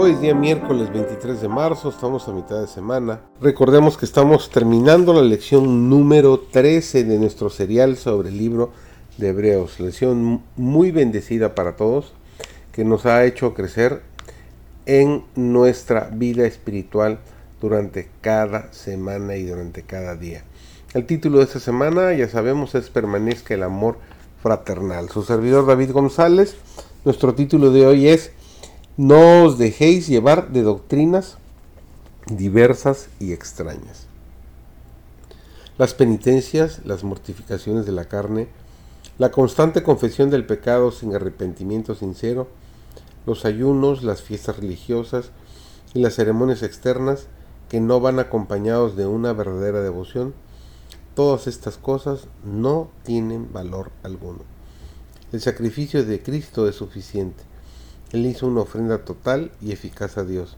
Hoy es día miércoles 23 de marzo, estamos a mitad de semana. Recordemos que estamos terminando la lección número 13 de nuestro serial sobre el libro de Hebreos. Lección muy bendecida para todos, que nos ha hecho crecer en nuestra vida espiritual durante cada semana y durante cada día. El título de esta semana, ya sabemos, es Permanezca el amor fraternal. Su servidor David González, nuestro título de hoy es no os dejéis llevar de doctrinas diversas y extrañas. Las penitencias, las mortificaciones de la carne, la constante confesión del pecado sin arrepentimiento sincero, los ayunos, las fiestas religiosas y las ceremonias externas que no van acompañados de una verdadera devoción, todas estas cosas no tienen valor alguno. El sacrificio de Cristo es suficiente. Él hizo una ofrenda total y eficaz a Dios,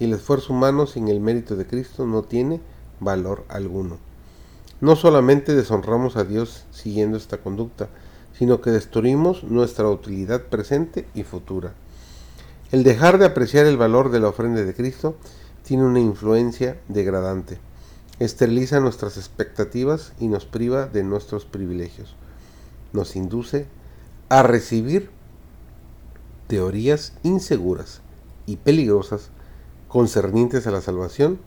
y el esfuerzo humano sin el mérito de Cristo no tiene valor alguno. No solamente deshonramos a Dios siguiendo esta conducta, sino que destruimos nuestra utilidad presente y futura. El dejar de apreciar el valor de la ofrenda de Cristo tiene una influencia degradante. Esteriliza nuestras expectativas y nos priva de nuestros privilegios. Nos induce a recibir teorías inseguras y peligrosas concernientes a la salvación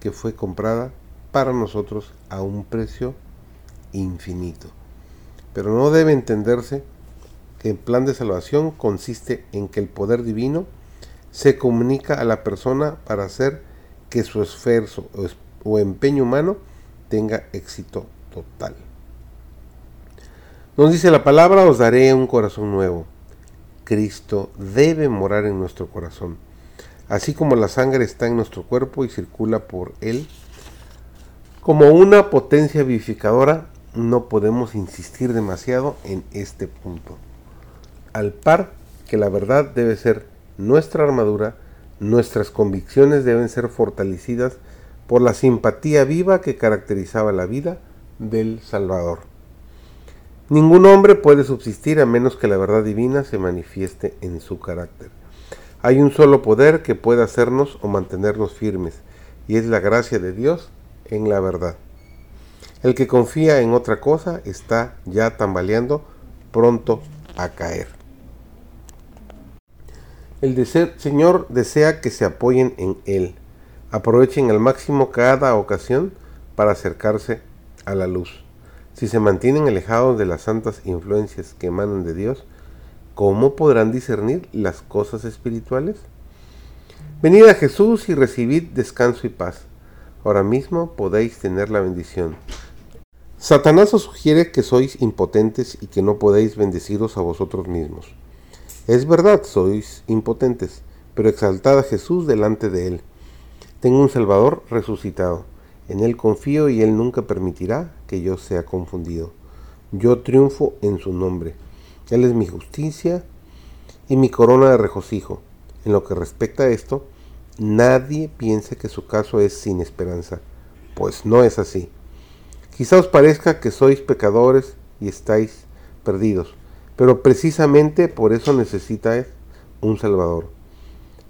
que fue comprada para nosotros a un precio infinito. Pero no debe entenderse que el plan de salvación consiste en que el poder divino se comunica a la persona para hacer que su esfuerzo o empeño humano tenga éxito total. Nos dice la palabra, os daré un corazón nuevo Cristo debe morar en nuestro corazón. Así como la sangre está en nuestro cuerpo y circula por él, como una potencia vivificadora, no podemos insistir demasiado en este punto. Al par que la verdad debe ser nuestra armadura, nuestras convicciones deben ser fortalecidas por la simpatía viva que caracterizaba la vida del Salvador. Ningún hombre puede subsistir a menos que la verdad divina se manifieste en su carácter. Hay un solo poder que puede hacernos o mantenernos firmes, y es la gracia de Dios en la verdad. El que confía en otra cosa está ya tambaleando, pronto a caer. El Señor desea que se apoyen en Él. Aprovechen al máximo cada ocasión para acercarse a la luz. Si se mantienen alejados de las santas influencias que emanan de Dios, ¿cómo podrán discernir las cosas espirituales? Venid a Jesús y recibid descanso y paz. Ahora mismo podéis tener la bendición. Satanás os sugiere que sois impotentes y que no podéis bendeciros a vosotros mismos. Es verdad, sois impotentes, pero exaltad a Jesús delante de él. Tengo un Salvador resucitado. En Él confío y Él nunca permitirá que yo sea confundido. Yo triunfo en su nombre. Él es mi justicia y mi corona de regocijo. En lo que respecta a esto, nadie piense que su caso es sin esperanza, pues no es así. Quizá os parezca que sois pecadores y estáis perdidos, pero precisamente por eso necesitáis un Salvador.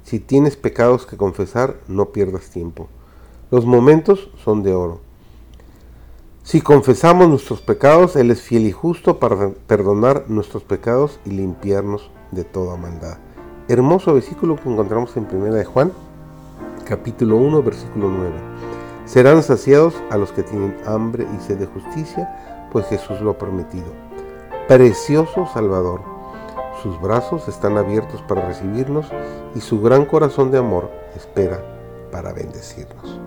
Si tienes pecados que confesar, no pierdas tiempo. Los momentos son de oro. Si confesamos nuestros pecados, Él es fiel y justo para perdonar nuestros pecados y limpiarnos de toda maldad. Hermoso versículo que encontramos en 1 de Juan, capítulo 1, versículo 9. Serán saciados a los que tienen hambre y sed de justicia, pues Jesús lo ha prometido. Precioso Salvador. Sus brazos están abiertos para recibirnos y su gran corazón de amor espera para bendecirnos.